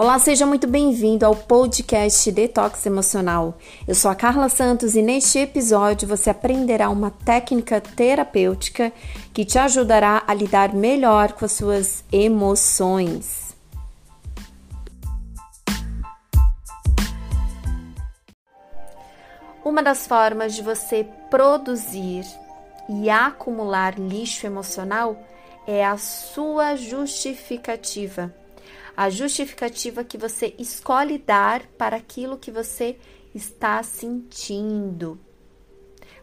Olá, seja muito bem-vindo ao podcast Detox Emocional. Eu sou a Carla Santos e neste episódio você aprenderá uma técnica terapêutica que te ajudará a lidar melhor com as suas emoções. Uma das formas de você produzir e acumular lixo emocional é a sua justificativa a justificativa que você escolhe dar para aquilo que você está sentindo,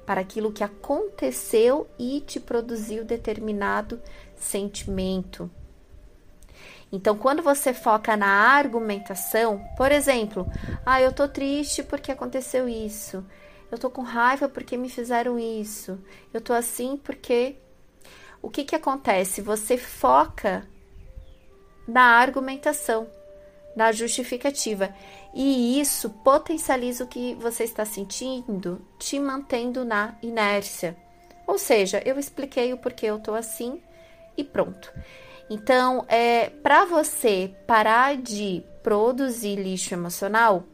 para aquilo que aconteceu e te produziu determinado sentimento. Então, quando você foca na argumentação, por exemplo, ah, eu tô triste porque aconteceu isso. Eu tô com raiva porque me fizeram isso. Eu tô assim porque o que que acontece? Você foca na argumentação, na justificativa. E isso potencializa o que você está sentindo, te mantendo na inércia. Ou seja, eu expliquei o porquê eu tô assim e pronto. Então, é para você parar de produzir lixo emocional,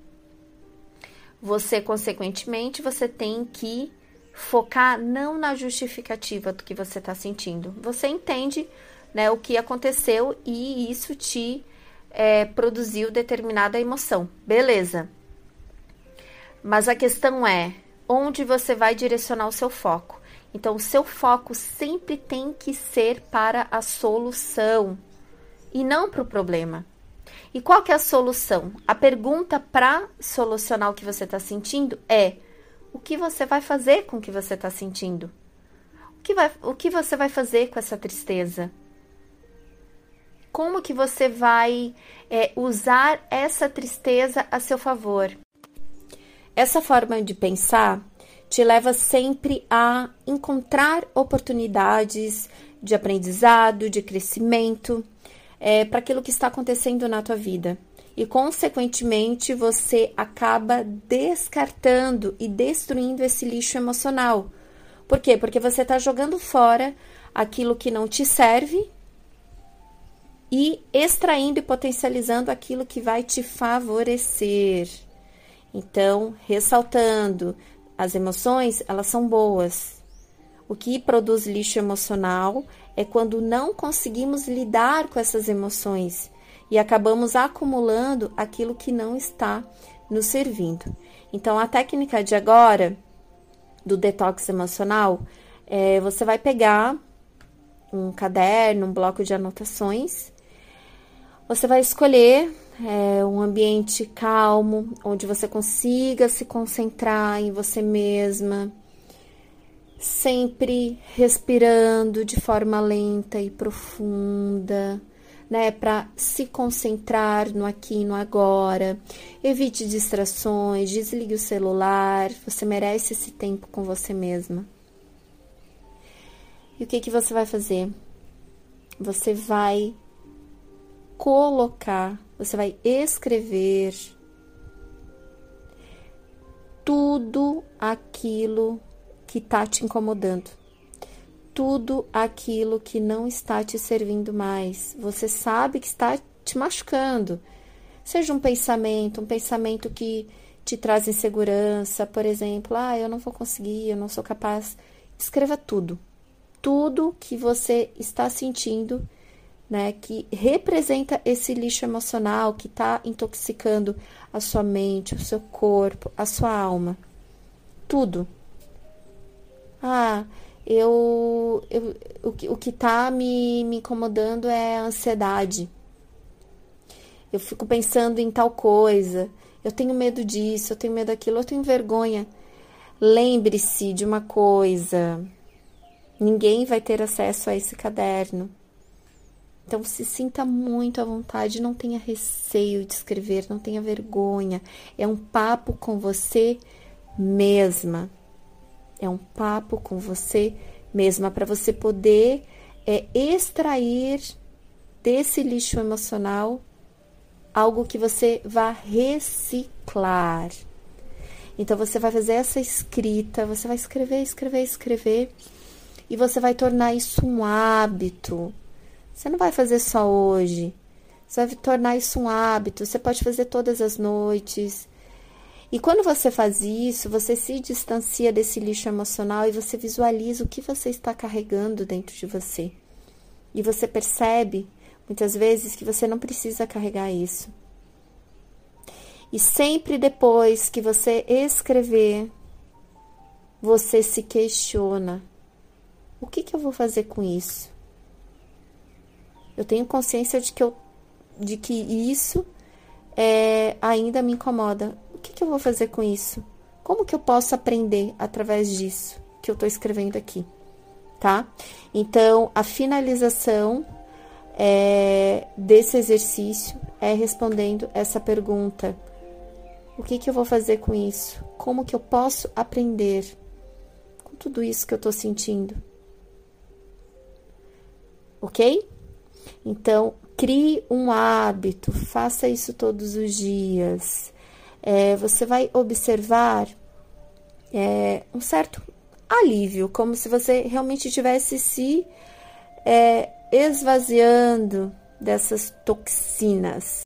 você consequentemente você tem que focar não na justificativa do que você está sentindo. Você entende né, o que aconteceu e isso te é, produziu determinada emoção. Beleza. Mas a questão é onde você vai direcionar o seu foco. Então, o seu foco sempre tem que ser para a solução e não para o problema. E qual que é a solução? A pergunta para solucionar o que você está sentindo é: o que você vai fazer com o que você está sentindo? O que, vai, o que você vai fazer com essa tristeza? Como que você vai é, usar essa tristeza a seu favor. Essa forma de pensar te leva sempre a encontrar oportunidades de aprendizado, de crescimento é, para aquilo que está acontecendo na tua vida. E, consequentemente, você acaba descartando e destruindo esse lixo emocional. Por quê? Porque você está jogando fora aquilo que não te serve e extraindo e potencializando aquilo que vai te favorecer. Então, ressaltando, as emoções, elas são boas. O que produz lixo emocional é quando não conseguimos lidar com essas emoções e acabamos acumulando aquilo que não está nos servindo. Então, a técnica de agora do detox emocional é você vai pegar um caderno, um bloco de anotações você vai escolher é, um ambiente calmo, onde você consiga se concentrar em você mesma, sempre respirando de forma lenta e profunda, né, para se concentrar no aqui e no agora. Evite distrações, desligue o celular, você merece esse tempo com você mesma. E o que que você vai fazer? Você vai colocar, você vai escrever tudo aquilo que está te incomodando, tudo aquilo que não está te servindo mais. Você sabe que está te machucando. Seja um pensamento, um pensamento que te traz insegurança, por exemplo, ah, eu não vou conseguir, eu não sou capaz. Escreva tudo. Tudo que você está sentindo né, que representa esse lixo emocional que está intoxicando a sua mente, o seu corpo, a sua alma. Tudo. Ah, eu, eu o, que, o que tá me, me incomodando é a ansiedade. Eu fico pensando em tal coisa. Eu tenho medo disso, eu tenho medo daquilo, eu tenho vergonha. Lembre-se de uma coisa: ninguém vai ter acesso a esse caderno. Então, se sinta muito à vontade, não tenha receio de escrever, não tenha vergonha. É um papo com você mesma. É um papo com você mesma para você poder é, extrair desse lixo emocional algo que você vá reciclar. Então, você vai fazer essa escrita, você vai escrever, escrever, escrever, e você vai tornar isso um hábito você não vai fazer só hoje. Você vai tornar isso um hábito. Você pode fazer todas as noites. E quando você faz isso, você se distancia desse lixo emocional e você visualiza o que você está carregando dentro de você. E você percebe, muitas vezes, que você não precisa carregar isso. E sempre depois que você escrever, você se questiona: o que, que eu vou fazer com isso? Eu tenho consciência de que, eu, de que isso é, ainda me incomoda. O que, que eu vou fazer com isso? Como que eu posso aprender através disso que eu estou escrevendo aqui? Tá? Então, a finalização é, desse exercício é respondendo essa pergunta: o que, que eu vou fazer com isso? Como que eu posso aprender com tudo isso que eu estou sentindo? Ok? Então, crie um hábito, faça isso todos os dias. É, você vai observar é, um certo alívio, como se você realmente tivesse se é, esvaziando dessas toxinas.